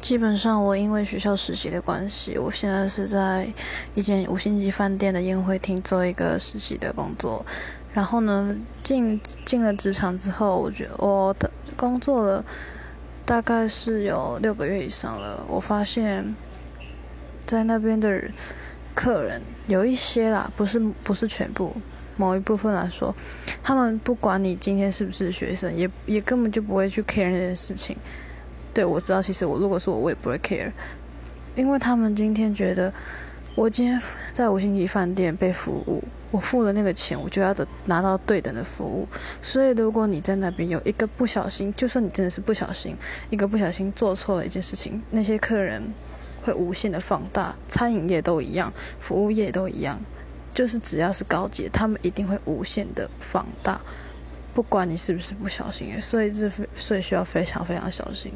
基本上，我因为学校实习的关系，我现在是在一间五星级饭店的宴会厅做一个实习的工作。然后呢，进进了职场之后，我觉得我的工作了大概是有六个月以上了。我发现，在那边的客人有一些啦，不是不是全部，某一部分来说，他们不管你今天是不是学生，也也根本就不会去 care 那件事情。对，我知道，其实我如果说我，我也不会 care，因为他们今天觉得我今天在五星级饭店被服务，我付了那个钱，我就要得拿到对等的服务。所以，如果你在那边有一个不小心，就算你真的是不小心，一个不小心做错了一件事情，那些客人会无限的放大。餐饮业都一样，服务业都一样，就是只要是高级，他们一定会无限的放大，不管你是不是不小心。所以这所以需要非常非常小心。